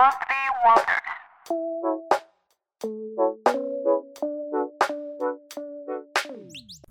Monthly Wonders。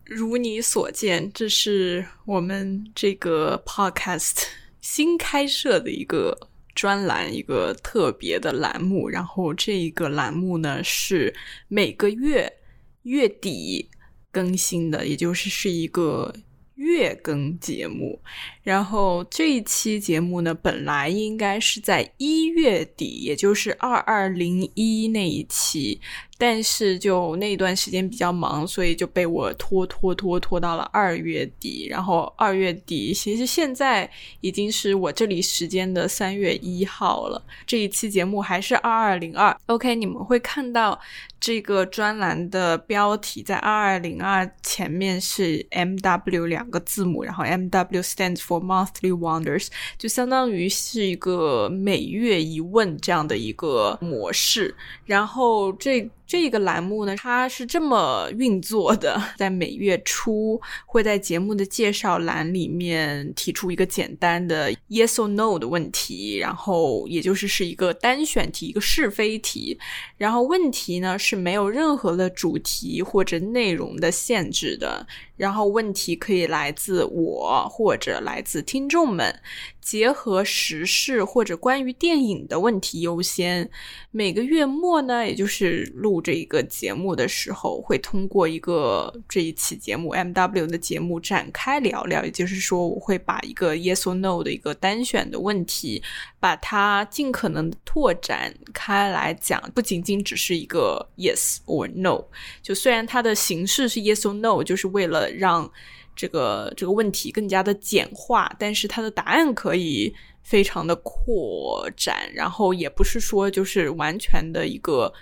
如你所见，这是我们这个 podcast 新开设的一个专栏，一个特别的栏目。然后这一个栏目呢是每个月月底更新的，也就是是一个月更节目。然后这一期节目呢，本来应该是在一月底，也就是二二零一那一期，但是就那段时间比较忙，所以就被我拖拖拖拖到了二月底。然后二月底，其实现在已经是我这里时间的三月一号了。这一期节目还是二二零二。OK，你们会看到这个专栏的标题在二二零二前面是 MW 两个字母，然后 MW stands for Monthly Wonders，就相当于是一个每月一问这样的一个模式。然后这这个栏目呢，它是这么运作的：在每月初会在节目的介绍栏里面提出一个简单的 Yes or No 的问题，然后也就是是一个单选题，一个是非题。然后问题呢是没有任何的主题或者内容的限制的。然后问题可以来自我或者来自听众们，结合时事或者关于电影的问题优先。每个月末呢，也就是录这一个节目的时候，会通过一个这一期节目 M W 的节目展开聊聊。也就是说，我会把一个 Yes or No 的一个单选的问题，把它尽可能拓展开来讲，不仅仅只是一个 Yes or No。就虽然它的形式是 Yes or No，就是为了让这个这个问题更加的简化，但是它的答案可以非常的扩展，然后也不是说就是完全的一个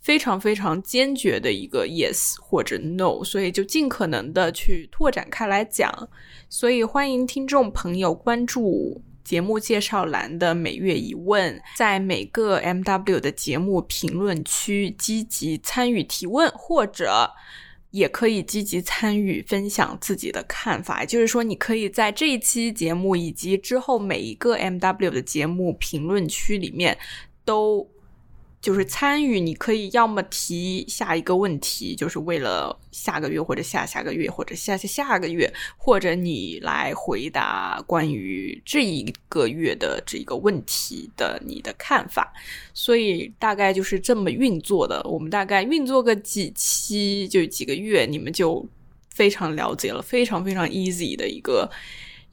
非常非常坚决的一个 yes 或者 no，所以就尽可能的去拓展开来讲。所以欢迎听众朋友关注节目介绍栏的每月一问，在每个 MW 的节目评论区积极参与提问，或者。也可以积极参与分享自己的看法，就是说，你可以在这一期节目以及之后每一个 MW 的节目评论区里面都就是参与。你可以要么提下一个问题，就是为了下个月或者下下个月或者下下下个月，或者你来回答关于这一个月的这个问题的你的看法。所以大概就是这么运作的。我们大概运作个几期，就几个月，你们就非常了解了，非常非常 easy 的一个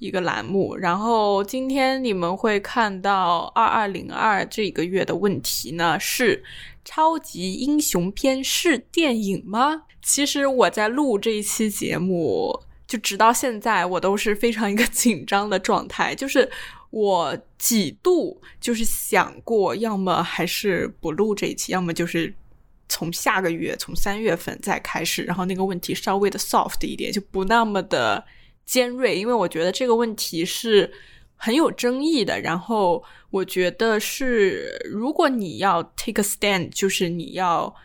一个栏目。然后今天你们会看到二二零二这个月的问题呢，是超级英雄片是电影吗？其实我在录这一期节目，就直到现在，我都是非常一个 紧张的状态，就是。我几度就是想过，要么还是不录这一期，要么就是从下个月，从三月份再开始，然后那个问题稍微的 soft 一点，就不那么的尖锐，因为我觉得这个问题是很有争议的。然后我觉得是，如果你要 take a stand，就是你要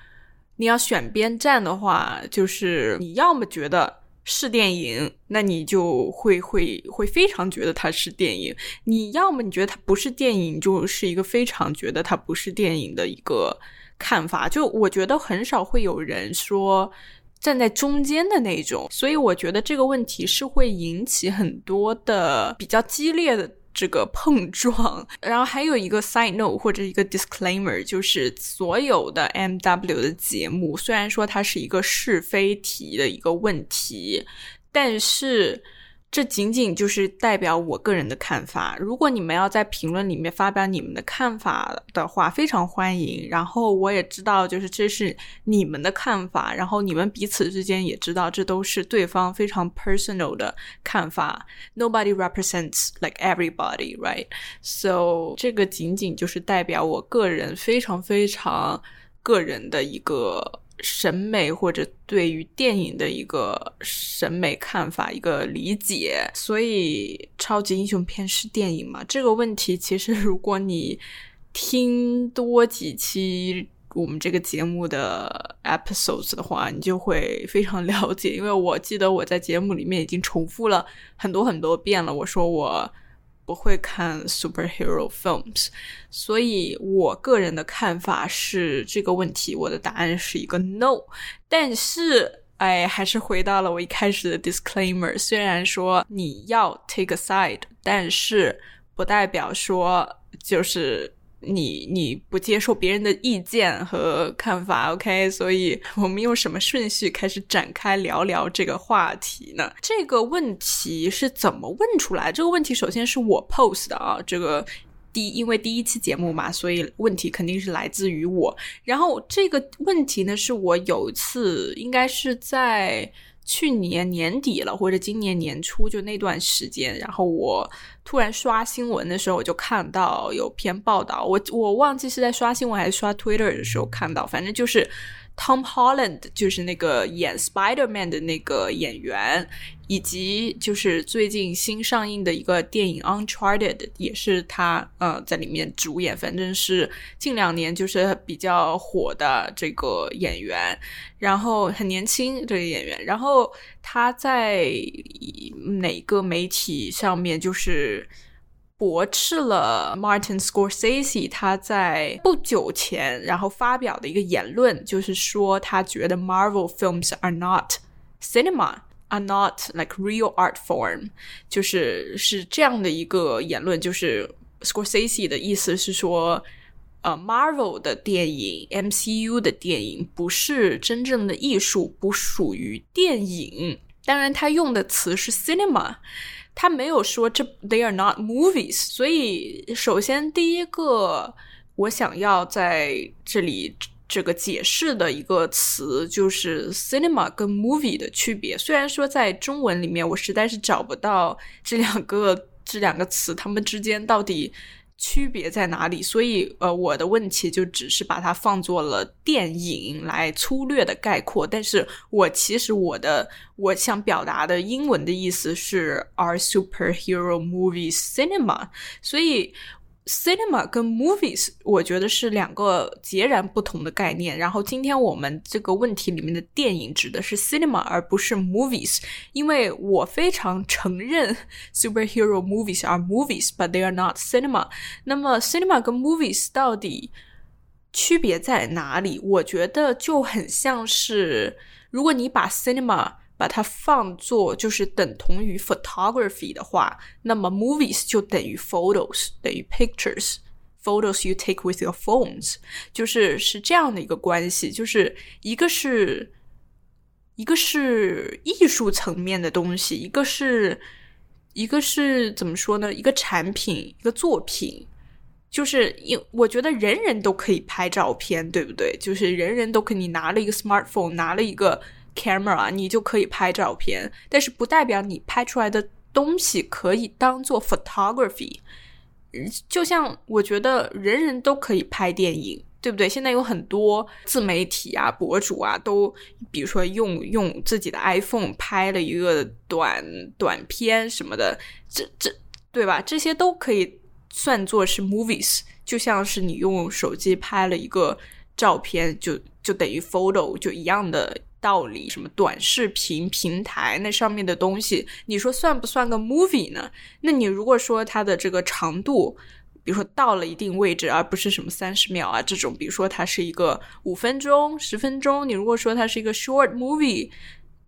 你要选边站的话，就是你要么觉得。是电影，那你就会会会非常觉得它是电影。你要么你觉得它不是电影，就是一个非常觉得它不是电影的一个看法。就我觉得很少会有人说站在中间的那种，所以我觉得这个问题是会引起很多的比较激烈的。这个碰撞，然后还有一个 side note 或者一个 disclaimer，就是所有的 M W 的节目，虽然说它是一个是非题的一个问题，但是。这仅仅就是代表我个人的看法。如果你们要在评论里面发表你们的看法的话，非常欢迎。然后我也知道，就是这是你们的看法，然后你们彼此之间也知道，这都是对方非常 personal 的看法。Nobody represents like everybody, right? So 这个仅仅就是代表我个人非常非常个人的一个。审美或者对于电影的一个审美看法、一个理解，所以超级英雄片是电影吗？这个问题其实，如果你听多几期我们这个节目的 episodes 的话，你就会非常了解。因为我记得我在节目里面已经重复了很多很多遍了，我说我不会看 superhero films，所以我个人的看法是这个问题，我的答案是一个 no。但是，哎，还是回到了我一开始的 disclaimer，虽然说你要 take a side，但是不代表说就是。你你不接受别人的意见和看法，OK？所以我们用什么顺序开始展开聊聊这个话题呢？这个问题是怎么问出来？这个问题首先是我 post 的啊，这个第一因为第一期节目嘛，所以问题肯定是来自于我。然后这个问题呢，是我有一次应该是在。去年年底了，或者今年年初，就那段时间，然后我突然刷新闻的时候，我就看到有篇报道，我我忘记是在刷新闻还是刷 Twitter 的时候看到，反正就是。Tom Holland 就是那个演 Spider Man 的那个演员，以及就是最近新上映的一个电影 Uncharted，也是他呃在里面主演。反正是近两年就是比较火的这个演员，然后很年轻这个演员，然后他在哪个媒体上面就是。驳斥了 Martin Scorsese 他在不久前然后发表的一个言论，就是说他觉得 Marvel films are not cinema, are not like real art form，就是是这样的一个言论，就是 Scorsese 的意思是说，呃，Marvel 的电影，MCU 的电影不是真正的艺术，不属于电影。当然，他用的词是 cinema。他没有说这 they are not movies，所以首先第一个我想要在这里这个解释的一个词就是 cinema 跟 movie 的区别。虽然说在中文里面我实在是找不到这两个这两个词它们之间到底。区别在哪里？所以，呃，我的问题就只是把它放作了电影来粗略的概括。但是我其实我的我想表达的英文的意思是 “our superhero movies cinema？所以。Cinema 跟 movies，我觉得是两个截然不同的概念。然后今天我们这个问题里面的电影指的是 cinema，而不是 movies。因为我非常承认 superhero movies are movies，but they are not cinema。那么 cinema 跟 movies 到底区别在哪里？我觉得就很像是，如果你把 cinema 把它放作就是等同于 photography 的话，那么 movies 就等于 photos，等于 pictures，photos you take with your phones，就是是这样的一个关系，就是一个是一个是艺术层面的东西，一个是一个是怎么说呢？一个产品，一个作品，就是因我觉得人人都可以拍照片，对不对？就是人人都可以拿了一个 smartphone，拿了一个。camera，你就可以拍照片，但是不代表你拍出来的东西可以当做 photography。就像我觉得人人都可以拍电影，对不对？现在有很多自媒体啊、博主啊，都比如说用用自己的 iPhone 拍了一个短短片什么的，这这对吧？这些都可以算作是 movies。就像是你用手机拍了一个照片，就就等于 photo，就一样的。道理什么短视频平台那上面的东西，你说算不算个 movie 呢？那你如果说它的这个长度，比如说到了一定位置，而不是什么三十秒啊这种，比如说它是一个五分钟、十分钟，你如果说它是一个 short movie，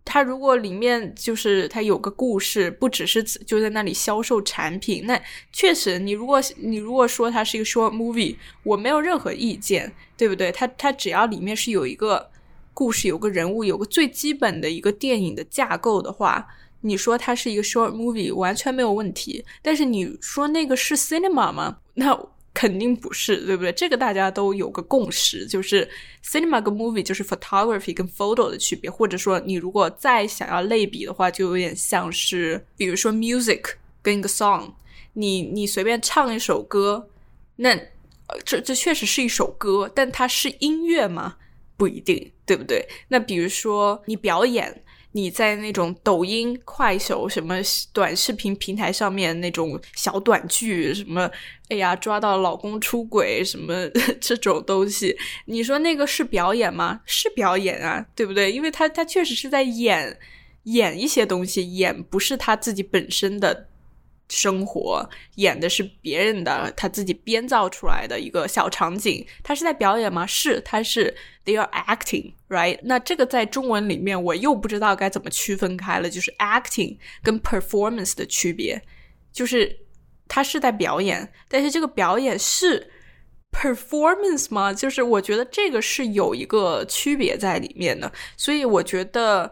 它如果里面就是它有个故事，不只是就在那里销售产品，那确实，你如果你如果说它是一个 short movie，我没有任何意见，对不对？它它只要里面是有一个。故事有个人物，有个最基本的一个电影的架构的话，你说它是一个 short movie 完全没有问题。但是你说那个是 cinema 吗？那肯定不是，对不对？这个大家都有个共识，就是 cinema 跟 movie 就是 photography 跟 photo 的区别。或者说，你如果再想要类比的话，就有点像是，比如说 music 跟一个 song，你你随便唱一首歌，那这这确实是一首歌，但它是音乐吗？不一定，对不对？那比如说你表演，你在那种抖音、快手什么短视频平台上面那种小短剧，什么哎呀抓到老公出轨什么 这种东西，你说那个是表演吗？是表演啊，对不对？因为他他确实是在演演一些东西，演不是他自己本身的生活，演的是别人的他自己编造出来的一个小场景。他是在表演吗？是，他是 they are acting，right？那这个在中文里面我又不知道该怎么区分开了，就是 acting 跟 performance 的区别，就是他是在表演，但是这个表演是 performance 吗？就是我觉得这个是有一个区别在里面的，所以我觉得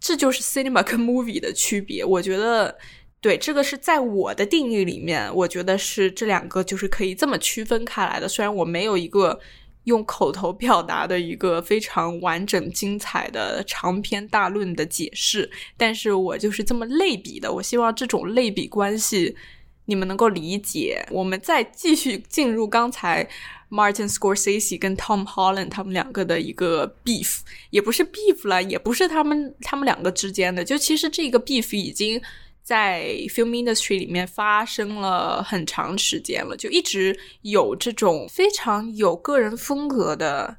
这就是 cinema 跟 movie 的区别。我觉得。对，这个是在我的定义里面，我觉得是这两个就是可以这么区分开来的。虽然我没有一个用口头表达的一个非常完整、精彩的长篇大论的解释，但是我就是这么类比的。我希望这种类比关系你们能够理解。我们再继续进入刚才 Martin Scorsese 跟 Tom Holland 他们两个的一个 beef，也不是 beef 了，也不是他们他们两个之间的，就其实这个 beef 已经。在 film industry 里面发生了很长时间了，就一直有这种非常有个人风格的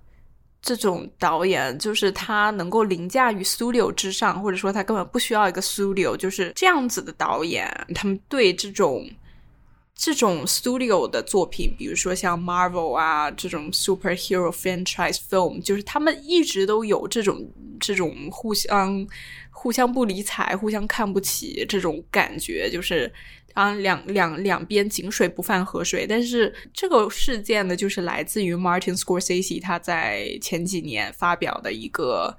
这种导演，就是他能够凌驾于 studio 之上，或者说他根本不需要一个 studio，就是这样子的导演。他们对这种这种 studio 的作品，比如说像 Marvel 啊这种 superhero franchise film，就是他们一直都有这种这种互相。互相不理睬，互相看不起，这种感觉就是啊，两两两边井水不犯河水。但是这个事件呢，就是来自于 Martin Scorsese 他在前几年发表的一个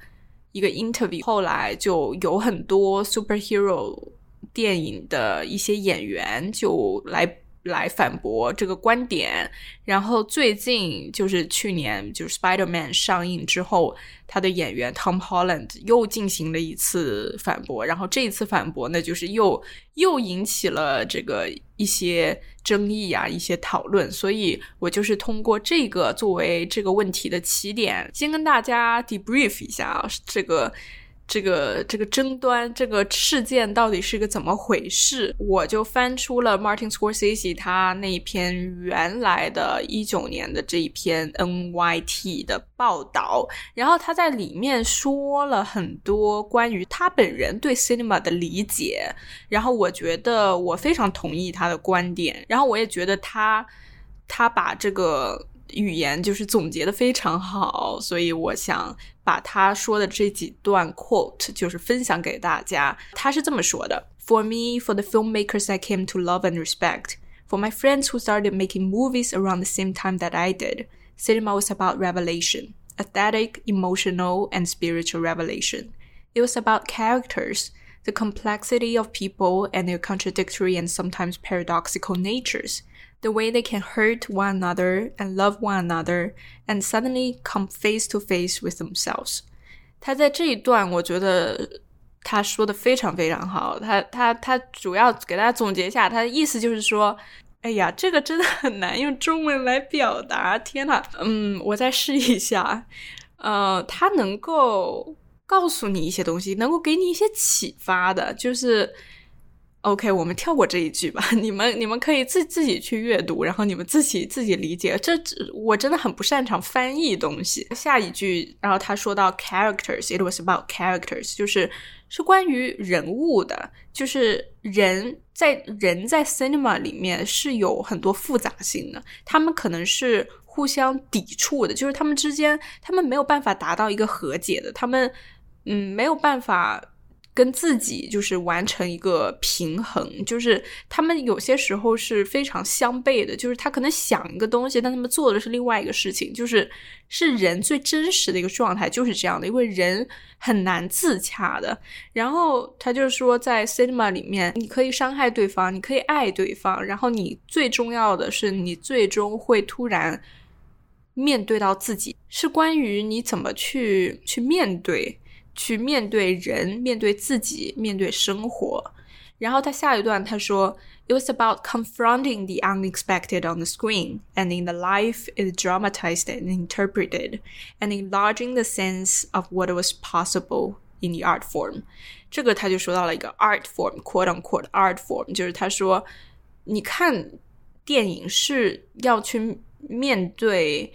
一个 interview，后来就有很多 superhero 电影的一些演员就来。来反驳这个观点，然后最近就是去年就是 Spider Man 上映之后，他的演员 Tom Holland 又进行了一次反驳，然后这一次反驳呢，就是又又引起了这个一些争议啊，一些讨论，所以我就是通过这个作为这个问题的起点，先跟大家 debrief 一下啊这个。这个这个争端，这个事件到底是个怎么回事？我就翻出了 Martin Scorsese 他那一篇原来的一九年的这一篇 NYT 的报道，然后他在里面说了很多关于他本人对 cinema 的理解，然后我觉得我非常同意他的观点，然后我也觉得他他把这个。语言就是总结的非常好，所以我想把他说的这几段 quote 就是分享给大家。他是这么说的：For me, for the filmmakers I came to love and respect, for my friends who started making movies around the same time that I did, cinema was about revelation, aesthetic, emotional, and spiritual revelation. It was about characters, the complexity of people and their contradictory and sometimes paradoxical natures The way they can hurt one another and love one another and suddenly come face to face with themselves。他在这一段，我觉得他说的非常非常好。他他他主要给大家总结一下，他的意思就是说，哎呀，这个真的很难用中文来表达。天呐，嗯，我再试一下。呃，他能够告诉你一些东西，能够给你一些启发的，就是。OK，我们跳过这一句吧。你们你们可以自自己去阅读，然后你们自己自己理解。这我真的很不擅长翻译东西。下一句，然后他说到 characters，it was about characters，就是是关于人物的，就是人在人在 cinema 里面是有很多复杂性的，他们可能是互相抵触的，就是他们之间他们没有办法达到一个和解的，他们嗯没有办法。跟自己就是完成一个平衡，就是他们有些时候是非常相悖的，就是他可能想一个东西，但他们做的是另外一个事情，就是是人最真实的一个状态就是这样的，因为人很难自洽的。然后他就说，在 cinema 里面，你可以伤害对方，你可以爱对方，然后你最重要的是，你最终会突然面对到自己，是关于你怎么去去面对。去面对人，面对自己，面对生活。然后他下一段他说，It was about confronting the unexpected on the screen, and in the life is dramatized and interpreted, and enlarging the sense of what was possible in the art form。这个他就说到了一个 art form，quote unquote art form，就是他说，你看电影是要去面对。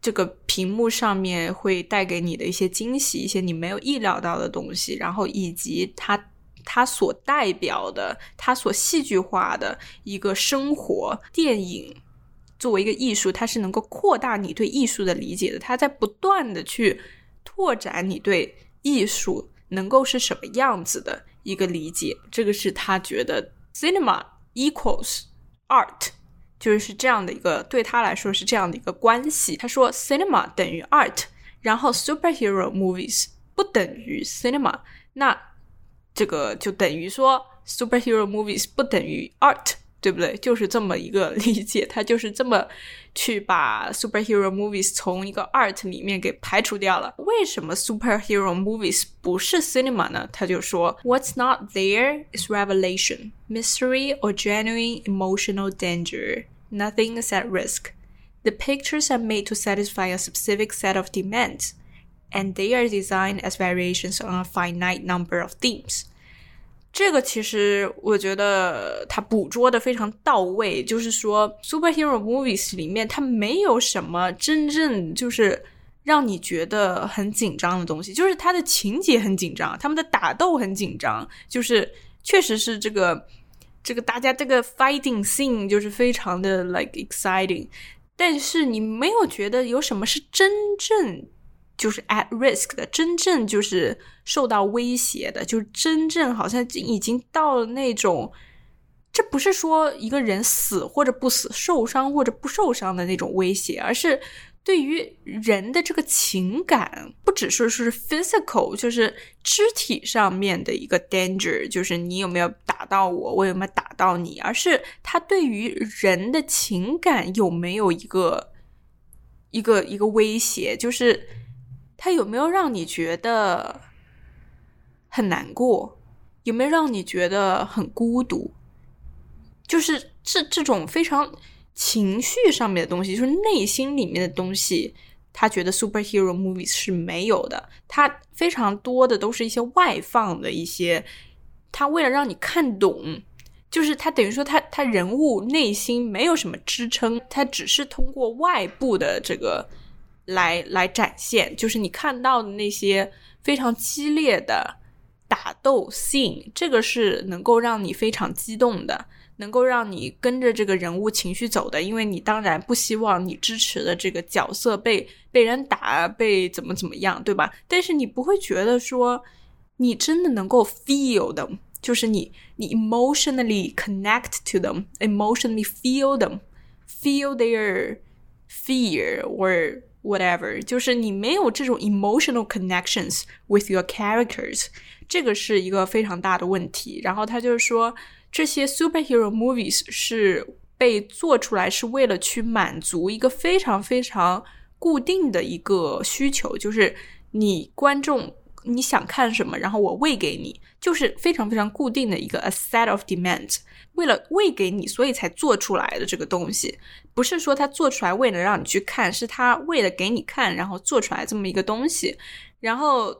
这个屏幕上面会带给你的一些惊喜，一些你没有意料到的东西，然后以及它它所代表的，它所戏剧化的一个生活电影，作为一个艺术，它是能够扩大你对艺术的理解的。它在不断的去拓展你对艺术能够是什么样子的一个理解。这个是他觉得 cinema equals art，就是这样的一个对他来说是这样的一个关系。他说 cinema 等于 art，然后 superhero movies 不等于 cinema。那这个就等于说，superhero movies 不等于 art，对不对？就是这么一个理解，他就是这么去把 superhero movies 从一个 art 里面给排除掉了。为什么 superhero movies 不是 cinema 呢？他就说，What's not there is revelation, mystery, or genuine emotional danger. Nothing is at risk. The pictures are made to satisfy a specific set of demands and they are designed as variations on a finite number of themes。 这个其实我觉得它捕捉的非常到位，就是说，superhero movies 里面它没有什么真正就是让你觉得很紧张的东西，就是它的情节很紧张，他们的打斗很紧张，就是确实是这个这个大家这个 fighting scene 就是非常的 like exciting，但是你没有觉得有什么是真正。就是 at risk 的，真正就是受到威胁的，就是真正好像已经到了那种，这不是说一个人死或者不死、受伤或者不受伤的那种威胁，而是对于人的这个情感，不只是是 physical，就是肢体上面的一个 danger，就是你有没有打到我，我有没有打到你，而是他对于人的情感有没有一个一个一个威胁，就是。他有没有让你觉得很难过？有没有让你觉得很孤独？就是这这种非常情绪上面的东西，就是内心里面的东西，他觉得 superhero movies 是没有的。他非常多的都是一些外放的一些，他为了让你看懂，就是他等于说他他人物内心没有什么支撑，他只是通过外部的这个。来来展现，就是你看到的那些非常激烈的打斗 scene，这个是能够让你非常激动的，能够让你跟着这个人物情绪走的。因为你当然不希望你支持的这个角色被被人打，被怎么怎么样，对吧？但是你不会觉得说你真的能够 feel them，就是你你 emotionally connect to them，emotionally feel them，feel their fear or Whatever，就是你没有这种 emotional connections with your characters，这个是一个非常大的问题。然后他就是说，这些 superhero movies 是被做出来是为了去满足一个非常非常固定的一个需求，就是你观众。你想看什么，然后我喂给你，就是非常非常固定的一个 a set of demand，。为了喂给你，所以才做出来的这个东西，不是说他做出来为了让你去看，是他为了给你看，然后做出来这么一个东西。然后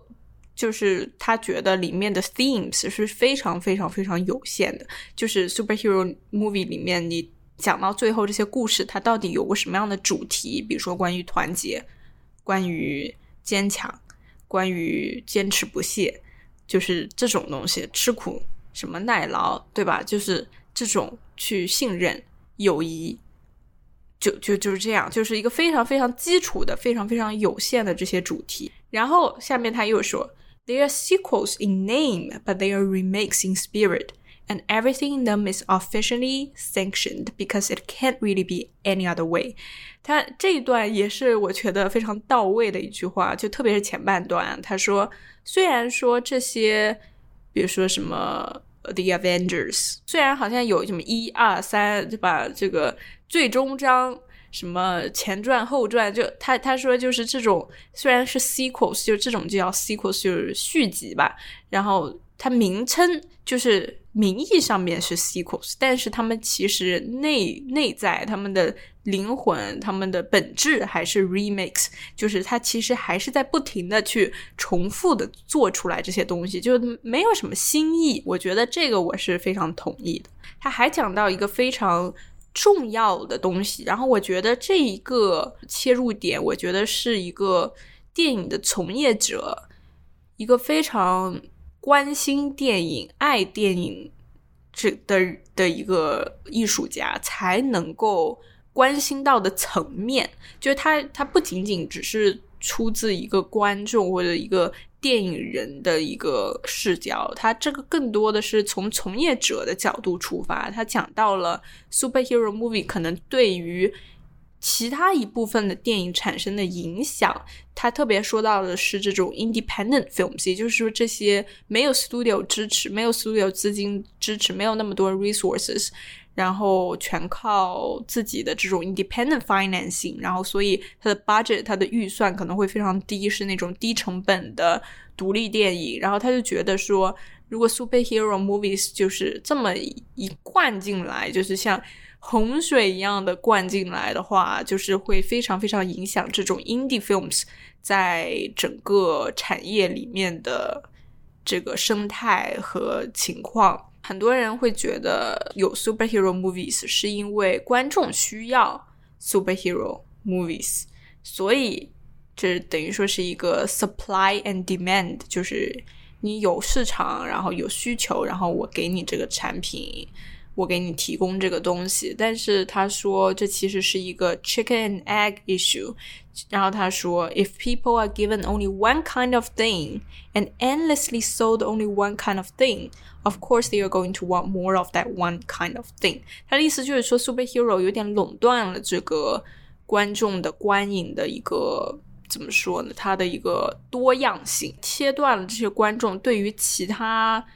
就是他觉得里面的 themes 是非常非常非常有限的，就是 superhero movie 里面你讲到最后这些故事，它到底有个什么样的主题？比如说关于团结，关于坚强。关于坚持不懈，就是这种东西，吃苦什么耐劳，对吧？就是这种去信任、友谊，就就就是这样，就是一个非常非常基础的、非常非常有限的这些主题。然后下面他又说：“They are sequels in name, but they are remakes in spirit.” And everything in them is officially sanctioned because it can't really be any other way。他这一段也是我觉得非常到位的一句话，就特别是前半段，他说，虽然说这些，比如说什么 The Avengers，虽然好像有什么一二三，对吧？这个最终章。什么前传后传，就他他说就是这种，虽然是 sequels，就这种就叫 sequels，就是续集吧。然后它名称就是名义上面是 sequels，但是他们其实内内在他们的灵魂、他们的本质还是 remix，就是它其实还是在不停的去重复的做出来这些东西，就没有什么新意。我觉得这个我是非常同意的。他还讲到一个非常。重要的东西，然后我觉得这一个切入点，我觉得是一个电影的从业者一个非常关心电影、爱电影这的的一个艺术家才能够关心到的层面，就是他他不仅仅只是出自一个观众或者一个电影人的一个视角，他这个更多的是从从业者的角度出发，他讲到了 superhero movie 可能对于。其他一部分的电影产生的影响，他特别说到的是这种 independent films，也就是说这些没有 studio 支持、没有 studio 资金支持、没有那么多 resources，然后全靠自己的这种 independent financing，然后所以它的 budget、它的预算可能会非常低，是那种低成本的独立电影。然后他就觉得说，如果 superhero movies 就是这么一灌进来，就是像。洪水一样的灌进来的话，就是会非常非常影响这种 indie films 在整个产业里面的这个生态和情况。很多人会觉得有 superhero movies 是因为观众需要 superhero movies，所以这等于说是一个 supply and demand，就是你有市场，然后有需求，然后我给你这个产品。我给你提供这个东西，但是他说这其实是一个 chicken and egg issue。然后他说，if people are given only one kind of thing and endlessly sold only one kind of thing, of course they are going to want more of that one kind of thing。他的意思就是说，superhero 有点垄断了这个观众的观影的一个怎么说呢？它的一个多样性，切断了这些观众对于其他。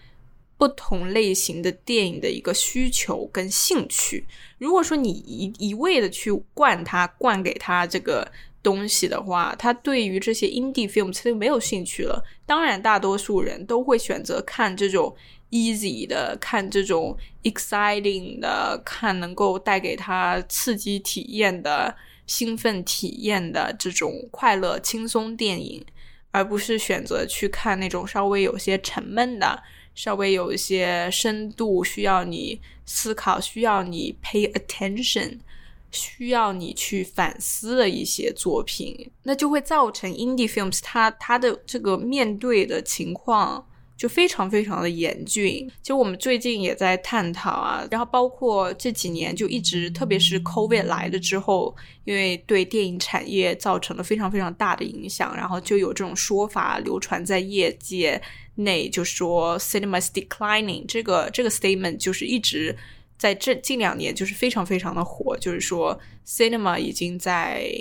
不同类型的电影的一个需求跟兴趣，如果说你一一味的去灌他、灌给他这个东西的话，他对于这些 indie film 他就没有兴趣了。当然，大多数人都会选择看这种 easy 的、看这种 exciting 的、看能够带给他刺激体验的、兴奋体验的这种快乐轻松电影，而不是选择去看那种稍微有些沉闷的。稍微有一些深度，需要你思考，需要你 pay attention，需要你去反思的一些作品，那就会造成 indie films 它它的这个面对的情况就非常非常的严峻。就我们最近也在探讨啊，然后包括这几年就一直，特别是 COVID 来了之后，因为对电影产业造成了非常非常大的影响，然后就有这种说法流传在业界。内就说 cinema is declining 这个这个 statement 就是一直在这近两年就是非常非常的火，就是说 cinema 已经在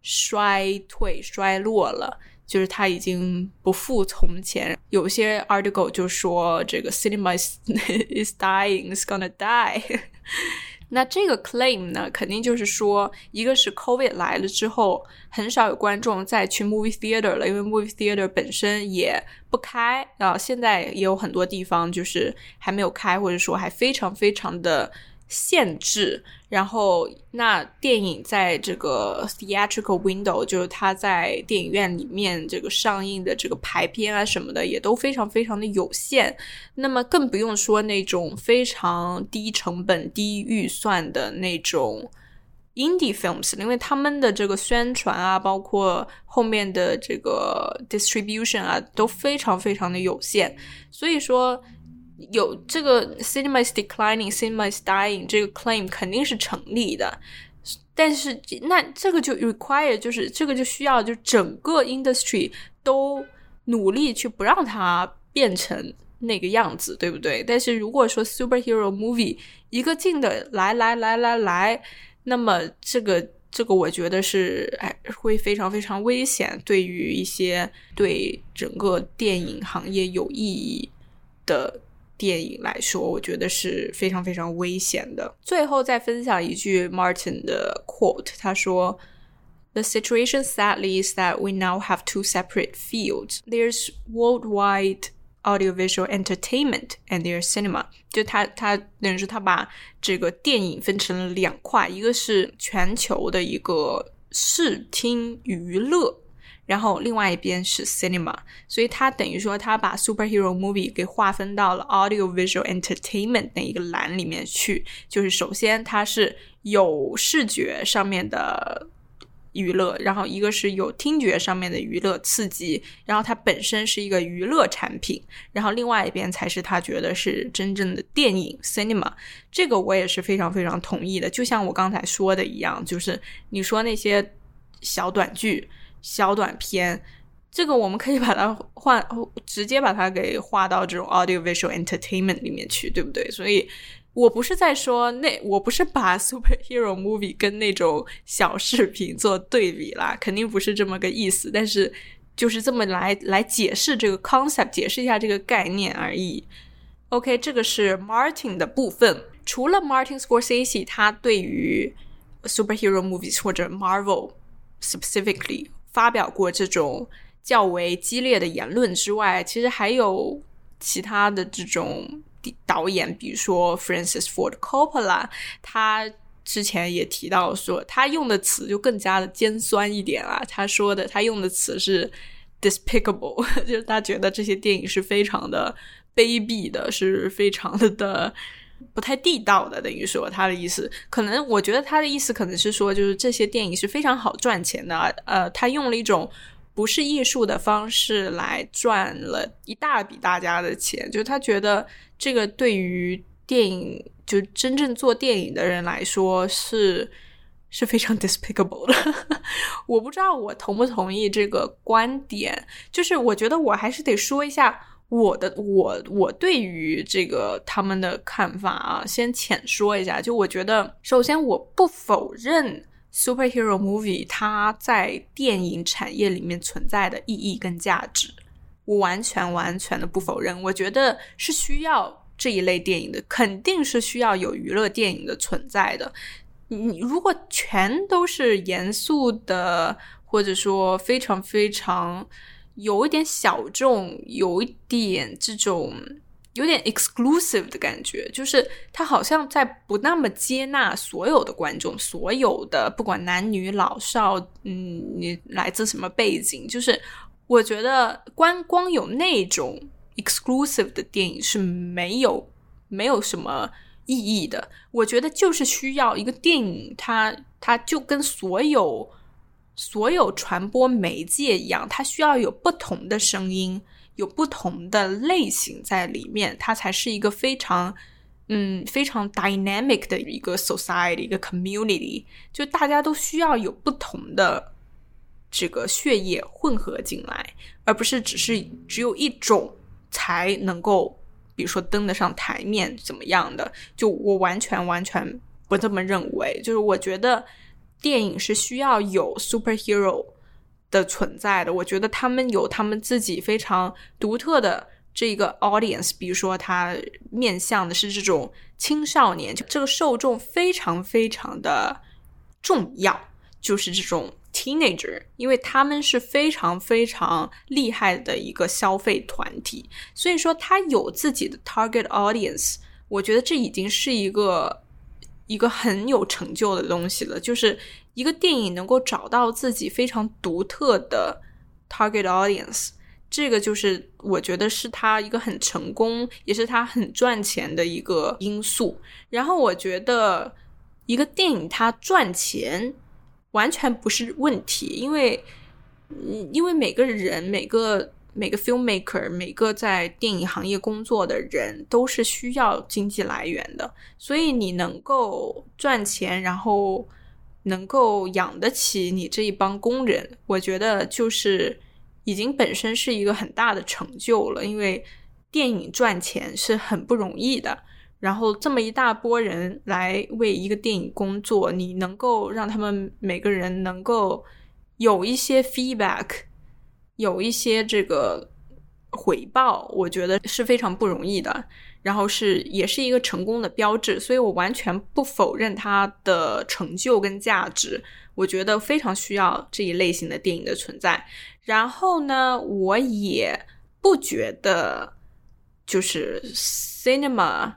衰退衰落了，就是它已经不复从前。有些 article 就说这个 cinema is is dying is gonna die。那这个 claim 呢，肯定就是说，一个是 COVID 来了之后，很少有观众再去 movie theater 了，因为 movie theater 本身也不开啊。现在也有很多地方就是还没有开，或者说还非常非常的。限制，然后那电影在这个 theatrical window，就是它在电影院里面这个上映的这个排片啊什么的，也都非常非常的有限。那么更不用说那种非常低成本、低预算的那种 indie films，因为他们的这个宣传啊，包括后面的这个 distribution 啊，都非常非常的有限。所以说。有这个 cinema is declining, cinema is dying 这个 claim 肯定是成立的，但是那这个就 require 就是这个就需要就整个 industry 都努力去不让它变成那个样子，对不对？但是如果说 superhero movie 一个劲的来来来来来，那么这个这个我觉得是哎会非常非常危险，对于一些对整个电影行业有意义的。电影来说，我觉得是非常非常危险的。最后再分享一句 Martin 的 quote，他说：“The situation sadly is that we now have two separate fields. There's worldwide audiovisual entertainment and there's cinema。”就他他等于是他把这个电影分成了两块，一个是全球的一个视听娱乐。然后另外一边是 cinema，所以它等于说它把 superhero movie 给划分到了 audio visual entertainment 那一个栏里面去。就是首先它是有视觉上面的娱乐，然后一个是有听觉上面的娱乐刺激，然后它本身是一个娱乐产品，然后另外一边才是他觉得是真正的电影 cinema。这个我也是非常非常同意的。就像我刚才说的一样，就是你说那些小短剧、小短片，这个我们可以把它换，直接把它给划到这种 audio visual entertainment 里面去，对不对？所以。我不是在说那，我不是把 superhero movie 跟那种小视频做对比啦，肯定不是这么个意思。但是就是这么来来解释这个 concept，解释一下这个概念而已。OK，这个是 Martin 的部分。除了 Martin Scorsese，他对于 superhero movies 或者 Marvel specifically 发表过这种较为激烈的言论之外，其实还有其他的这种。导演，比如说 Francis Ford Coppola，他之前也提到说，他用的词就更加的尖酸一点啊。他说的，他用的词是 despicable，就是他觉得这些电影是非常的卑鄙的，是非常的的不太地道的。等于说，他的意思，可能我觉得他的意思可能是说，就是这些电影是非常好赚钱的。呃，他用了一种。不是艺术的方式来赚了一大笔大家的钱，就他觉得这个对于电影就真正做电影的人来说是是非常 despicable 的。我不知道我同不同意这个观点，就是我觉得我还是得说一下我的我我对于这个他们的看法啊，先浅说一下。就我觉得，首先我不否认。superhero movie 它在电影产业里面存在的意义跟价值，我完全完全的不否认。我觉得是需要这一类电影的，肯定是需要有娱乐电影的存在的。你如果全都是严肃的，或者说非常非常有一点小众，有一点这种。有点 exclusive 的感觉，就是他好像在不那么接纳所有的观众，所有的不管男女老少，嗯，你来自什么背景，就是我觉得光光有那种 exclusive 的电影是没有没有什么意义的。我觉得就是需要一个电影，它它就跟所有所有传播媒介一样，它需要有不同的声音。有不同的类型在里面，它才是一个非常，嗯，非常 dynamic 的一个 society，一个 community。就大家都需要有不同的这个血液混合进来，而不是只是只有一种才能够，比如说登得上台面怎么样的。就我完全完全不这么认为。就是我觉得电影是需要有 superhero。的存在的，我觉得他们有他们自己非常独特的这个 audience，比如说他面向的是这种青少年，这个受众非常非常的重要，就是这种 teenager，因为他们是非常非常厉害的一个消费团体，所以说他有自己的 target audience，我觉得这已经是一个一个很有成就的东西了，就是。一个电影能够找到自己非常独特的 target audience，这个就是我觉得是他一个很成功，也是他很赚钱的一个因素。然后我觉得一个电影它赚钱完全不是问题，因为因为每个人、每个每个 filmmaker、每个在电影行业工作的人都是需要经济来源的，所以你能够赚钱，然后。能够养得起你这一帮工人，我觉得就是已经本身是一个很大的成就了。因为电影赚钱是很不容易的，然后这么一大波人来为一个电影工作，你能够让他们每个人能够有一些 feedback，有一些这个回报，我觉得是非常不容易的。然后是也是一个成功的标志，所以我完全不否认它的成就跟价值。我觉得非常需要这一类型的电影的存在。然后呢，我也不觉得就是 cinema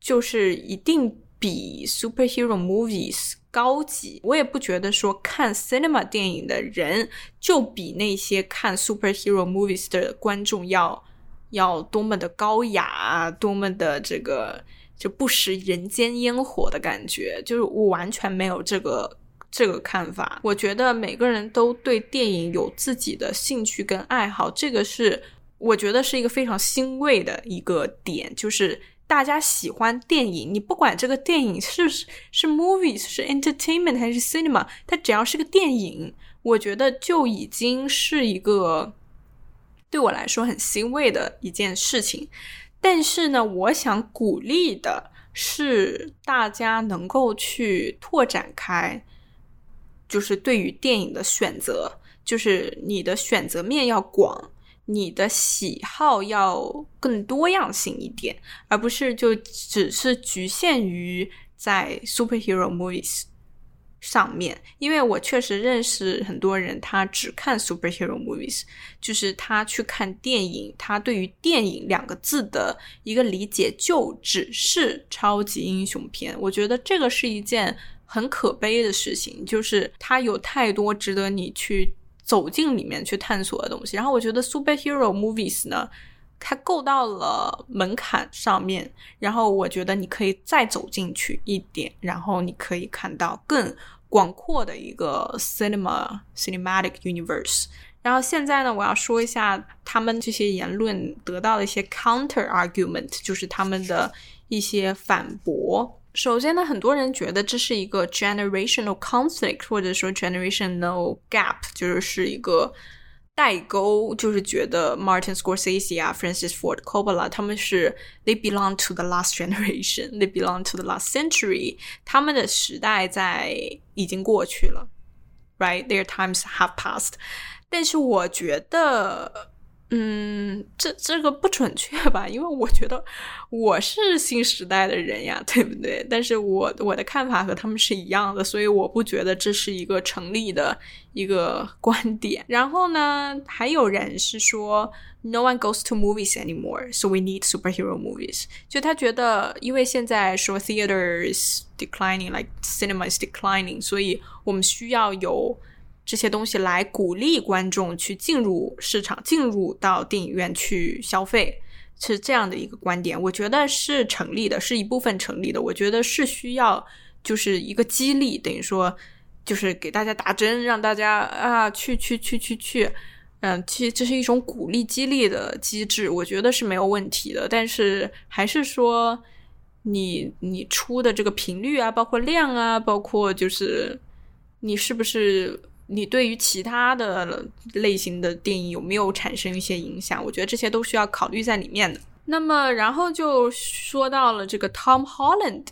就是一定比 superhero movies 高级。我也不觉得说看 cinema 电影的人就比那些看 superhero movies 的观众要。要多么的高雅，多么的这个就不食人间烟火的感觉，就是我完全没有这个这个看法。我觉得每个人都对电影有自己的兴趣跟爱好，这个是我觉得是一个非常欣慰的一个点，就是大家喜欢电影，你不管这个电影是是 movies 是 entertainment 还是 cinema，它只要是个电影，我觉得就已经是一个对我来说很欣慰的一件事情。但是呢，我想鼓励的是大家能够去拓展开，就是对于电影的选择，就是你的选择面要广，你的喜好要更多样性一点，而不是就只是局限于在 superhero movies。上面，因为我确实认识很多人，他只看 superhero movies，就是他去看电影，他对于电影两个字的一个理解就只是超级英雄片。我觉得这个是一件很可悲的事情，就是它有太多值得你去走进里面去探索的东西。然后我觉得 superhero movies 呢，它够到了门槛上面，然后我觉得你可以再走进去一点，然后你可以看到更广阔的一个 cinema cinematic universe。然后现在呢，我要说一下他们这些言论得到的一些 counter argument，就是他们的一些反驳。首先呢，很多人觉得这是一个 generational conflict，或者说 generational gap，就是是一个。代沟就是觉得 Martin Scorsese 啊，Francis Ford Coppola 他们是 they belong to the last generation，they belong to the last century，他们的时代在已经过去了，right？Their times have passed。但是我觉得。 嗯，这这个不准确吧？因为我觉得我是新时代的人呀，对不对？但是我我的看法和他们是一样的，所以我不觉得这是一个成立的一个观点。然后呢，还有人是说，No one goes to movies anymore, so we need superhero movies。就他觉得，因为现在说 theaters declining, like cinemas declining，所以我们需要有。这些东西来鼓励观众去进入市场，进入到电影院去消费，是这样的一个观点，我觉得是成立的，是一部分成立的。我觉得是需要就是一个激励，等于说就是给大家打针，让大家啊去去去去去，嗯，其实这是一种鼓励激励的机制，我觉得是没有问题的。但是还是说你你出的这个频率啊，包括量啊，包括就是你是不是。你对于其他的类型的电影有没有产生一些影响？我觉得这些都需要考虑在里面的。那么，然后就说到了这个 Tom Holland，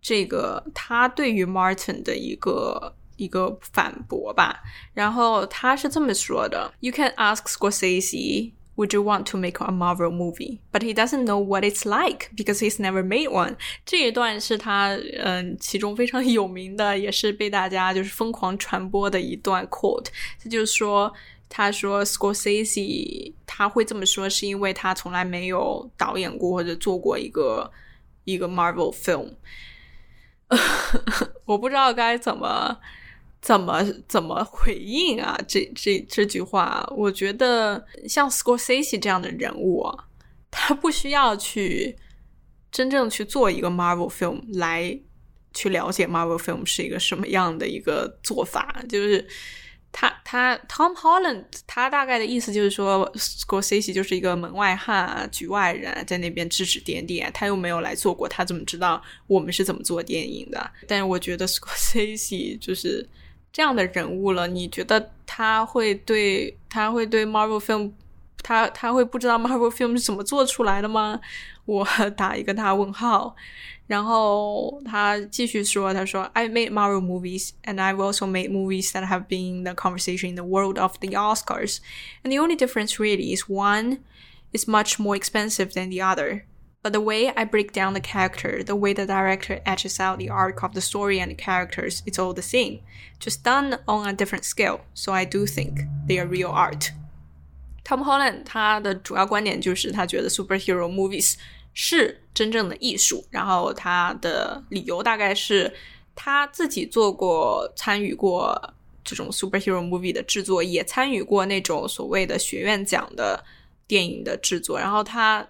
这个他对于 Martin 的一个一个反驳吧。然后他是这么说的：You can ask Scorsese。Would you want to make a Marvel movie? But he doesn't know what it's like because he's never made one. 这一段是他嗯其中非常有名的，也是被大家就是疯狂传播的一段 quote。这就是说，他说 Scorsese 他会这么说，是因为他从来没有导演过或者做过一个一个 Marvel film。我不知道该怎么。 怎么怎么回应啊？这这这句话，我觉得像 Scorsese 这样的人物，他不需要去真正去做一个 Marvel film 来去了解 Marvel film 是一个什么样的一个做法。就是他他 Tom Holland 他大概的意思就是说，Scorsese 就是一个门外汉、局外人，在那边指指点点，他又没有来做过，他怎么知道我们是怎么做电影的？但是我觉得 Scorsese 就是。这样的人物了，你觉得他会对他会对 Marvel film，他他会不知道 Marvel film 是怎么做出来的吗？我打一个大问号。然后他继续说，他说：“I made Marvel movies, and I've also made movies that have been the conversation in the world of the Oscars. And the only difference really is one is much more expensive than the other.” But the way I break down the character, the way the director etches out the arc of the story and the characters, it's all the same, just done on a different scale. So I do think they are real art. Tom Holland 他的主要观点就是他觉得 superhero movies 是真正的艺术，然后他的理由大概是他自己做过、参与过这种 superhero movie 的制作，也参与过那种所谓的学院奖的电影的制作，然后他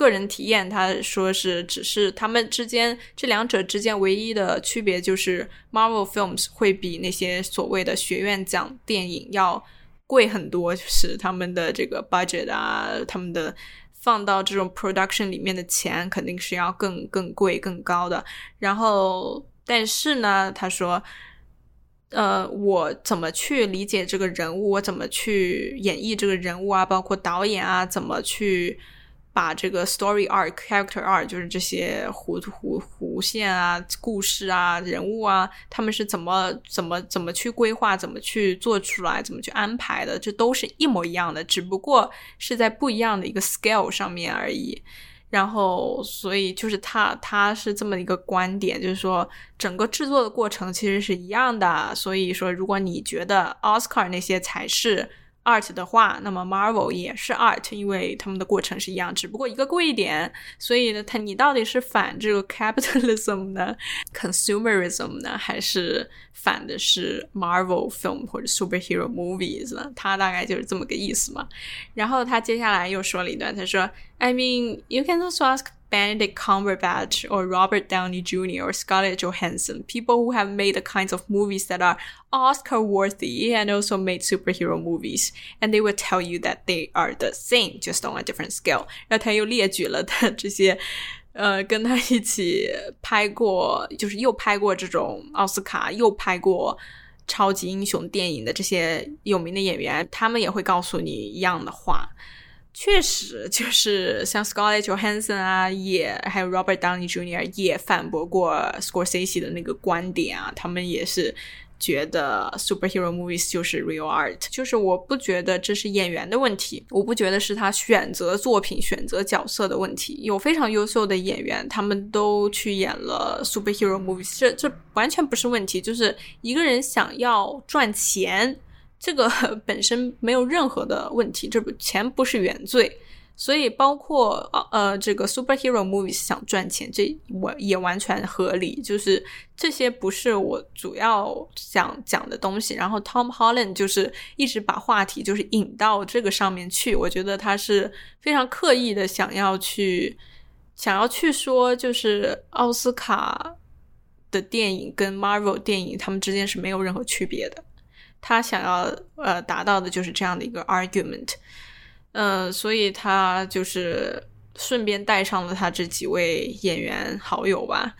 个人体验，他说是只是他们之间这两者之间唯一的区别就是 Marvel Films 会比那些所谓的学院奖电影要贵很多，就是他们的这个 budget 啊，他们的放到这种 production 里面的钱肯定是要更更贵更高的。然后，但是呢，他说。呃，我怎么去理解这个人物？我怎么去演绎这个人物啊？包括导演啊，怎么去把这个 story arc、character arc，就是这些弧弧弧线啊、故事啊、人物啊，他们是怎么怎么怎么去规划、怎么去做出来、怎么去安排的？这都是一模一样的，只不过是在不一样的一个 scale 上面而已。然后，所以就是他，他是这么一个观点，就是说整个制作的过程其实是一样的。所以说，如果你觉得奥斯卡那些才是。Art 的话，那么 Marvel 也是 art，因为他们的过程是一样，只不过一个贵一点。所以呢，他你到底是反这个 capitalism 呢，consumerism 呢，还是反的是 Marvel film 或者 superhero movies 呢？他大概就是这么个意思嘛。然后他接下来又说了一段，他说：“I mean, you can also ask.” Benedict Cumberbatch or Robert Downey Jr. or Scarlett Johansson, people who have made the kinds of movies that are Oscar worthy and also made superhero movies, and they will tell you that they are the same, just on a different scale. 然后他又列举了他这些，呃，跟他一起拍过，就是又拍过这种奥斯卡，又拍过超级英雄电影的这些有名的演员，他们也会告诉你一样的话。 确实，就是像 Scarlett Johansson 啊，也还有 Robert Downey Jr. 也反驳过 Scorsese 的那个观点啊，他们也是觉得 superhero movies 就是 real art，就是我不觉得这是演员的问题，我不觉得是他选择作品、选择角色的问题。有非常优秀的演员，他们都去演了 superhero movies，这这完全不是问题，就是一个人想要赚钱。这个 本身没有任何的问题，这不钱不是原罪，所以包括呃这个 superhero movies 想赚钱，这我也完全合理，就是这些不是我主要想讲的东西。然后 Tom Holland 就是一直把话题就是引到这个上面去，我觉得他是非常刻意的想要去想要去说，就是奥斯卡的电影跟 Marvel 电影他们之间是没有任何区别的。他想要呃达到的就是这样的一个 argument，呃，所以他就是顺便带上了他这几位演员好友吧。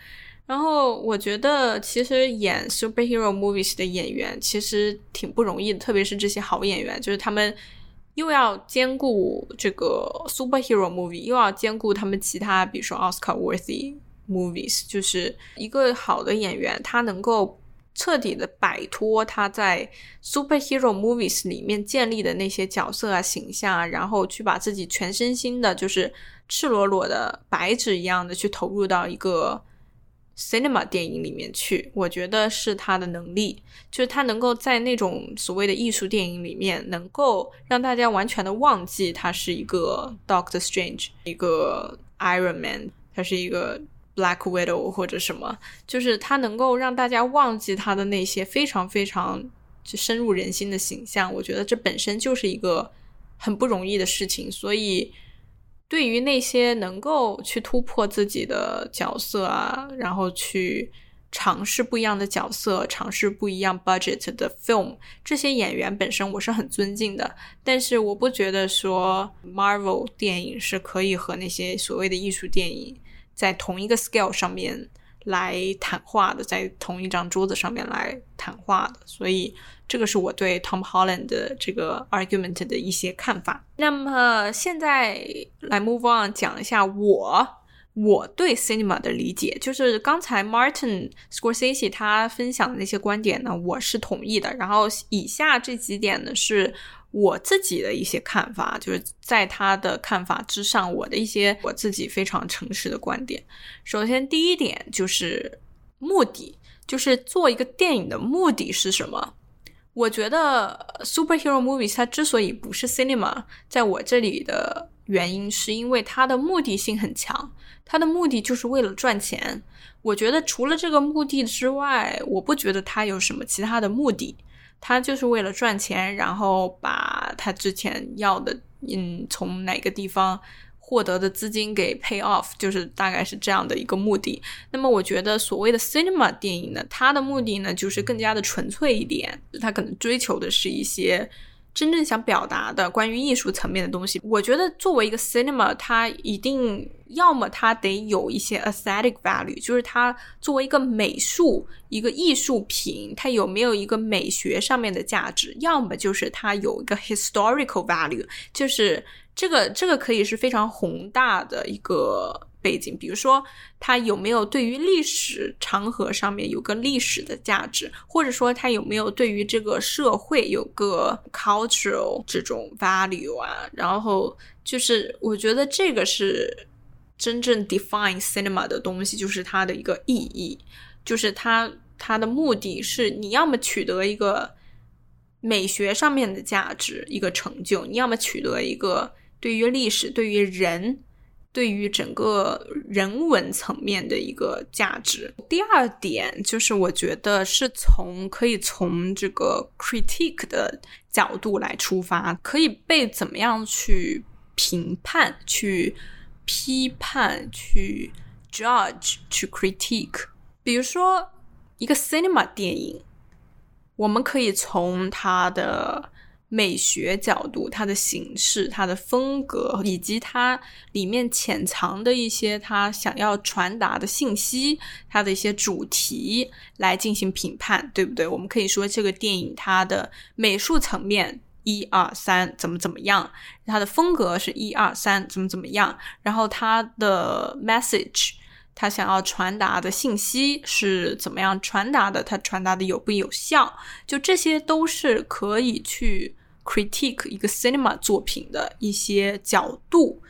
然后我觉得其实演 superhero movies 的演员其实挺不容易的，特别是这些好演员，就是他们又要兼顾这个 superhero movie，又要兼顾他们其他，比如说 Oscar worthy movies，就是一个好的演员，他能够。彻底的摆脱他在 superhero movies 里面建立的那些角色啊、形象啊，然后去把自己全身心的，就是赤裸裸的白纸一样的去投入到一个 cinema 电影里面去。我觉得是他的能力，就是他能够在那种所谓的艺术电影里面，能够让大家完全的忘记他是一个 Doctor Strange，一个 Iron Man，他是一个。Black Widow 或者什么，就是他能够让大家忘记他的那些非常非常就深入人心的形象。我觉得这本身就是一个很不容易的事情。所以，对于那些能够去突破自己的角色啊，然后去尝试不一样的角色，尝试不一样 budget 的 film，这些演员本身我是很尊敬的。但是，我不觉得说 Marvel 电影是可以和那些所谓的艺术电影。在同一个 scale 上面来谈话的，在同一张桌子上面来谈话的，所以这个是我对 Tom Holland 的这个 argument 的一些看法。那么现在来 move on 讲一下我我对 cinema 的理解，就是刚才 Martin Scorsese 他分享的那些观点呢，我是同意的。然后以下这几点呢是。我自己的一些看法，就是在他的看法之上，我的一些我自己非常诚实的观点。首先，第一点就是目的，就是做一个电影的目的是什么？我觉得 superhero movies 它之所以不是 cinema，在我这里的原因是因为它的目的性很强，它的目的就是为了赚钱。我觉得除了这个目的之外，我不觉得它有什么其他的目的。他就是为了赚钱，然后把他之前要的，嗯，从哪个地方获得的资金给 pay off，就是大概是这样的一个目的。那么我觉得所谓的 cinema 电影呢，它的目的呢就是更加的纯粹一点，它可能追求的是一些。真正想表达的关于艺术层面的东西，我觉得作为一个 cinema，它一定要么它得有一些 aesthetic value，就是它作为一个美术、一个艺术品，它有没有一个美学上面的价值；要么就是它有一个 historical value，就是这个这个可以是非常宏大的一个。背景，比如说它有没有对于历史长河上面有个历史的价值，或者说它有没有对于这个社会有个 cultural 这种 value 啊？然后就是我觉得这个是真正 define cinema 的东西，就是它的一个意义，就是它它的目的是你要么取得一个美学上面的价值，一个成就，你要么取得一个对于历史，对于人。对于整个人文层面的一个价值。第二点就是，我觉得是从可以从这个 critique 的角度来出发，可以被怎么样去评判、去批判、去 judge、去 critique。比如说一个 cinema 电影，我们可以从它的。美学角度，它的形式、它的风格，以及它里面潜藏的一些它想要传达的信息，它的一些主题来进行评判，对不对？我们可以说这个电影它的美术层面一二三怎么怎么样，它的风格是一二三怎么怎么样，然后它的 message。他想要传达的信息是怎么样传达的？他传达的有不有效？就这些都是可以去 critique 一个 cinema 作品的一些角度，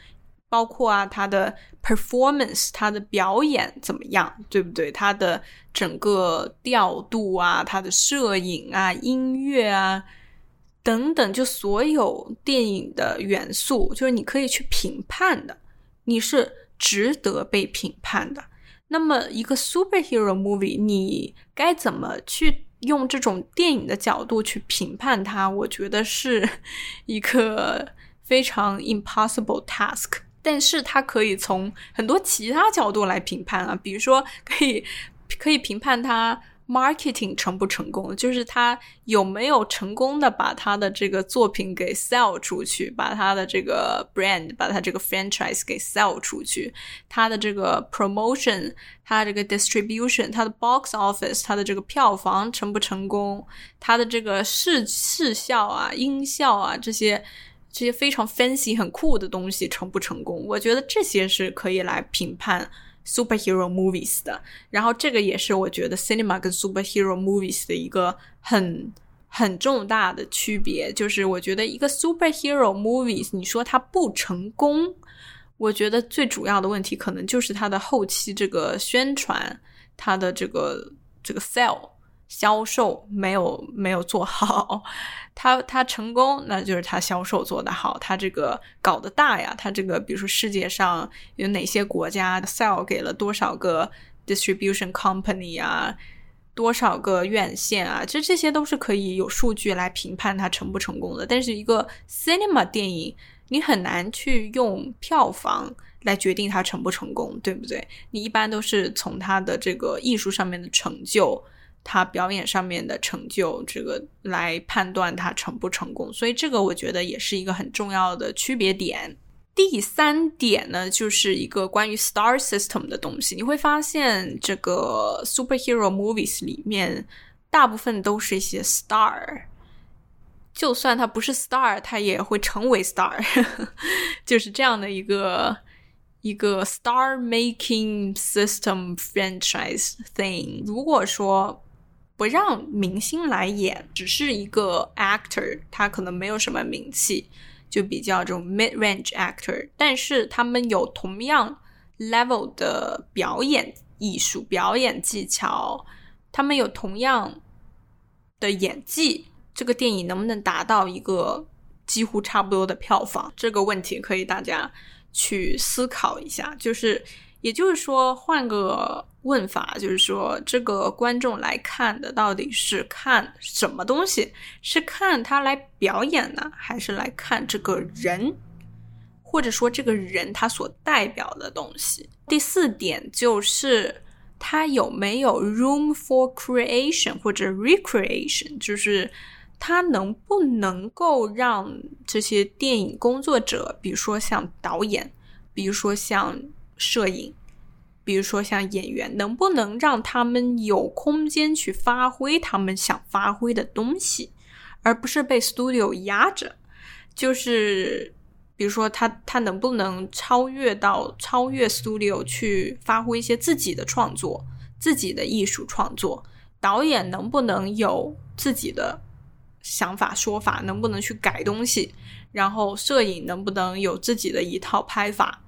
包括啊，他的 performance，他的表演怎么样，对不对？他的整个调度啊，他的摄影啊，音乐啊，等等，就所有电影的元素，就是你可以去评判的，你是。值得被评判的。那么，一个 superhero movie，你该怎么去用这种电影的角度去评判它？我觉得是 一个非常 impossible task。但是，它可以从很多其他角度来评判啊，比如说，可以可以评判它。Marketing 成不成功，就是他有没有成功的把他的这个作品给 sell 出去，把他的这个 brand，把他这个 franchise 给 sell 出去，他的这个 promotion，他这个 distribution，他的 box office，他的这个票房成不成功，他的这个视视效啊、音效啊这些这些非常 fancy 很酷的东西成不成功，我觉得这些是可以来评判。Superhero movies 的，然后这个也是我觉得 cinema 跟 superhero movies 的一个很很重大的区别，就是我觉得一个 superhero movies，你说它不成功，我觉得最主要的问题可能就是它的后期这个宣传，它的这个这个 sell。销售没有没有做好，他他成功，那就是他销售做得好，他这个搞得大呀，他这个比如说世界上有哪些国家 sell 给了多少个 distribution company 啊，多少个院线啊，这这些都是可以有数据来评判它成不成功的。但是一个 cinema 电影，你很难去用票房来决定它成不成功，对不对？你一般都是从它的这个艺术上面的成就。他表演上面的成就，这个来判断他成不成功，所以这个我觉得也是一个很重要的区别点。第三点呢，就是一个关于 star system 的东西。你会发现，这个 superhero movies 里面大部分都是一些 star，就算他不是 star，他也会成为 star，就是这样的一个一个 star making system franchise thing。如果说不让明星来演，只是一个 actor，他可能没有什么名气，就比较这种 mid range actor，但是他们有同样 level 的表演艺术、表演技巧，他们有同样的演技，这个电影能不能达到一个几乎差不多的票房？这个问题可以大家去思考一下。就是，也就是说，换个。问法就是说，这个观众来看的到底是看什么东西？是看他来表演呢，还是来看这个人？或者说这个人他所代表的东西。第四点就是他有没有 room for creation 或者 recreation，就是他能不能够让这些电影工作者，比如说像导演，比如说像摄影。比如说像演员，能不能让他们有空间去发挥他们想发挥的东西，而不是被 studio 压着？就是比如说他他能不能超越到超越 studio 去发挥一些自己的创作、自己的艺术创作？导演能不能有自己的想法说法？能不能去改东西？然后摄影能不能有自己的一套拍法？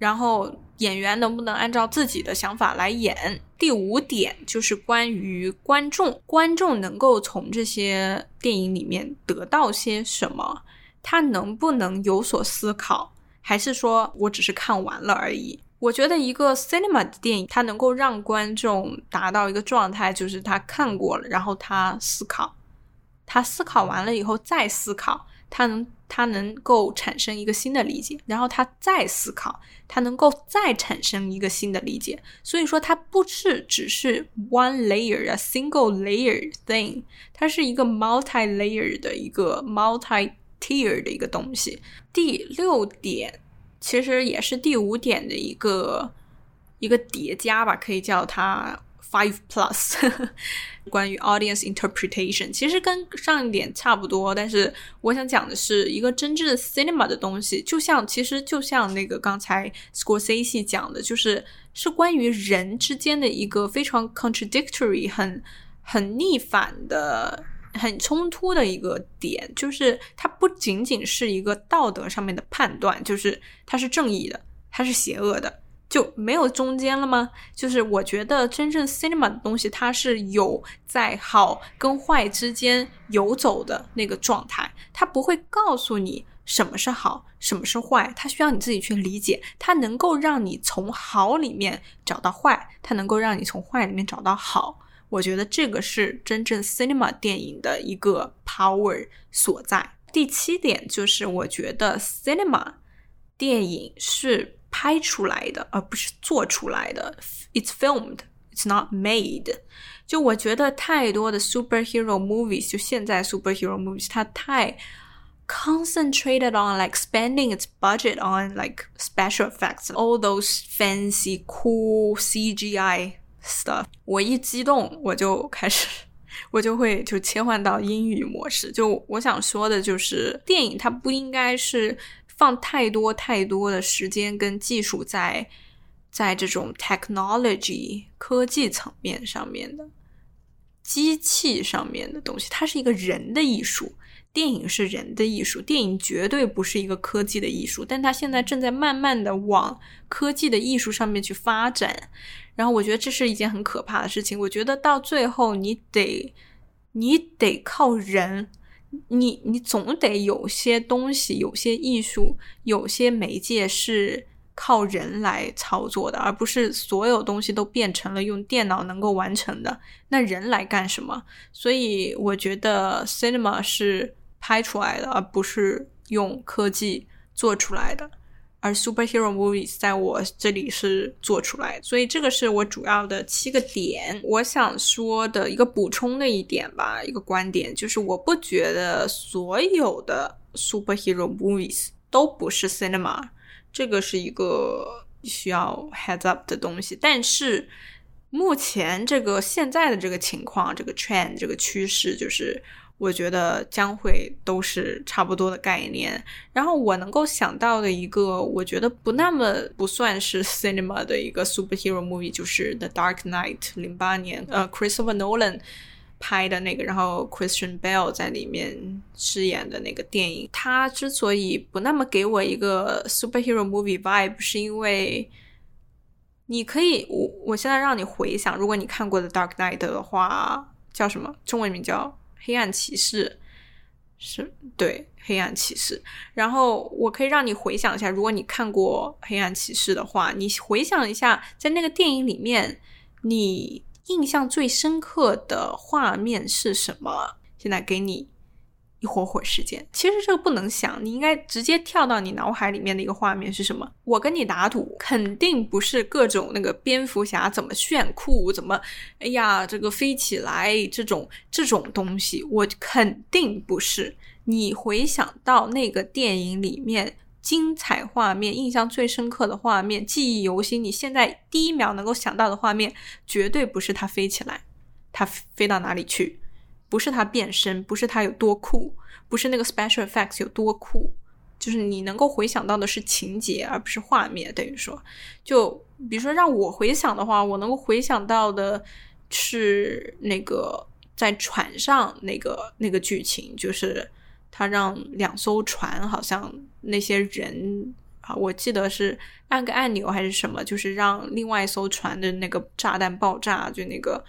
然后演员能不能按照自己的想法来演？第五点就是关于观众，观众能够从这些电影里面得到些什么？他能不能有所思考？还是说我只是看完了而已？我觉得一个 cinema 的电影，它能够让观众达到一个状态，就是他看过了，然后他思考，他思考完了以后再思考，他能。他能够产生一个新的理解，然后他再思考，他能够再产生一个新的理解。所以说，它不是只是 one layer 啊，single layer thing，它是一个 multi layer 的一个 multi tier 的一个东西。第六点其实也是第五点的一个一个叠加吧，可以叫它。Five plus，关于 audience interpretation，其实跟上一点差不多，但是我想讲的是一个真正的 cinema 的东西，就像其实就像那个刚才 Scorsese 讲的，就是是关于人之间的一个非常 contradictory、很很逆反的、很冲突的一个点，就是它不仅仅是一个道德上面的判断，就是它是正义的，它是邪恶的。就没有中间了吗？就是我觉得真正 cinema 的东西，它是有在好跟坏之间游走的那个状态，它不会告诉你什么是好，什么是坏，它需要你自己去理解。它能够让你从好里面找到坏，它能够让你从坏里面找到好。我觉得这个是真正 cinema 电影的一个 power 所在。第七点就是，我觉得 cinema 电影是。拍出来的，而不是做出来的。It's filmed, it's not made。就我觉得太多的 superhero movies，就现在 superhero movies，它太 concentrated on like spending its budget on like special effects, all those fancy cool CGI stuff。我一激动，我就开始，我就会就切换到英语模式。就我想说的就是，电影它不应该是。 放太多太多的时间跟技术在在这种 technology 科技层面上面的机器上面的东西，它是一个人的艺术。电影是人的艺术，电影绝对不是一个科技的艺术。但它现在正在慢慢的往科技的艺术上面去发展。然后我觉得这是一件很可怕的事情。我觉得到最后你得你得靠人。你你总得有些东西，有些艺术，有些媒介是靠人来操作的，而不是所有东西都变成了用电脑能够完成的。那人来干什么？所以我觉得 cinema 是拍出来的，而不是用科技做出来的。而 superhero movies 在我这里是做出来，所以这个是我主要的七个点。我想说的一个补充的一点吧，一个观点就是，我不觉得所有的 superhero movies 都不是 cinema，这个是一个需要 heads up 的东西。但是目前这个现在的这个情况，这个 trend 这个趋势就是。我觉得将会都是差不多的概念。然后我能够想到的一个，我觉得不那么不算是 cinema 的一个 superhero movie，就是《The Dark Knight》零八年，呃，Christopher Nolan 拍的那个，然后 Christian Bale 在里面饰演的那个电影。它之所以不那么给我一个 superhero movie vibe，是因为你可以，我我现在让你回想，如果你看过的《Dark Knight》的话，叫什么？中文名叫？黑暗骑士是对黑暗骑士，然后我可以让你回想一下，如果你看过黑暗骑士的话，你回想一下，在那个电影里面，你印象最深刻的画面是什么？现在给你一会儿会时间。其实这个不能想，你应该直接跳到你脑海里面的一个画面是什么？我跟你打赌，肯定不是各种那个蝙蝠侠怎么炫酷，怎么哎呀这个飞起来这种这种东西，我肯定不是。你回想到那个电影里面精彩画面、印象最深刻的画面、记忆犹新，你现在第一秒能够想到的画面，绝对不是它飞起来，它飞到哪里去？不是它变身，不是它有多酷，不是那个 special effects 有多酷，就是你能够回想到的是情节，而不是画面。等于说，就比如说让我回想的话，我能够回想到的是那个在船上那个那个剧情，就是他让两艘船，好像那些人啊，我记得是按个按钮还是什么，就是让另外一艘船的那个炸弹爆炸，就那个。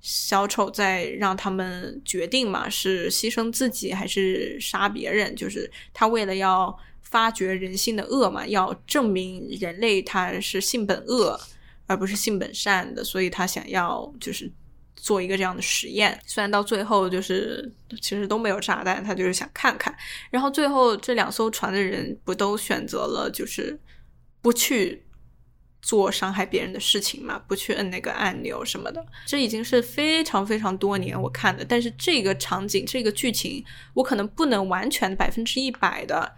小丑在让他们决定嘛，是牺牲自己还是杀别人？就是他为了要发掘人性的恶嘛，要证明人类他是性本恶而不是性本善的，所以他想要就是做一个这样的实验。虽然到最后就是其实都没有炸弹，他就是想看看。然后最后这两艘船的人不都选择了就是不去。做伤害别人的事情嘛，不去摁那个按钮什么的，这已经是非常非常多年我看的。但是这个场景、这个剧情，我可能不能完全百分之一百的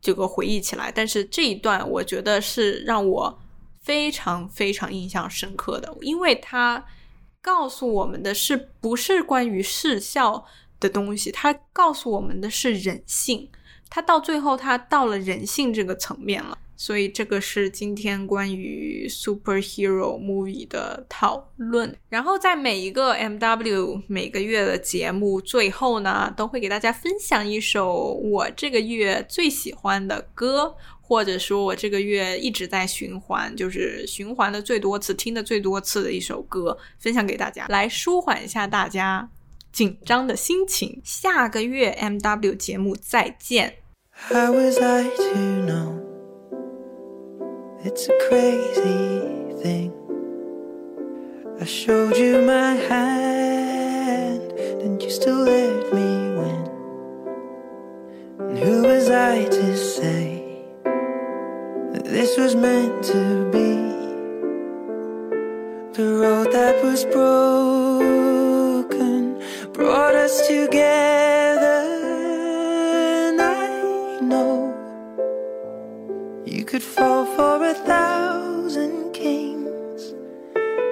这个回忆起来。但是这一段，我觉得是让我非常非常印象深刻的，因为它告诉我们的是不是关于视效的东西，它告诉我们的是人性。它到最后，它到了人性这个层面了。所以这个是今天关于 superhero movie 的讨论。然后在每一个 MW 每个月的节目最后呢，都会给大家分享一首我这个月最喜欢的歌，或者说我这个月一直在循环，就是循环的最多次、听的最多次的一首歌，分享给大家，来舒缓一下大家紧张的心情。下个月 MW 节目再见。I was I to know It's a crazy thing. I showed you my hand, and you still let me win. And who was I to say that this was meant to be? The road that was broken brought us together, could fall for a thousand kings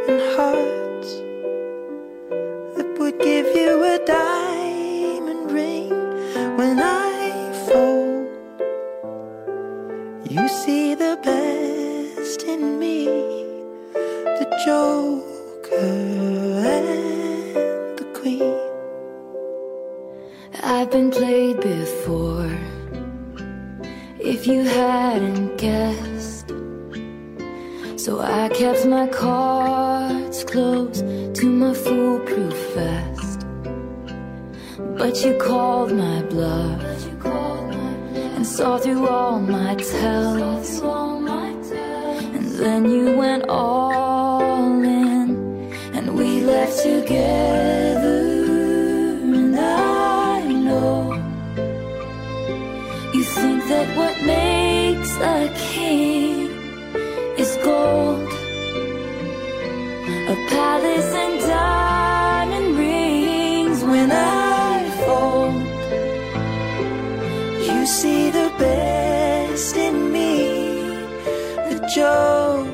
and hearts that would give you a diamond ring when I fall. You see the best in me, the Joker and the Queen. I've been played before if you hadn't So I kept my cards close to my foolproof vest. But you called my bluff and saw through all my tells. And then you went all in, and we left together. Palace and diamond rings. When I you see the best in me, the Joker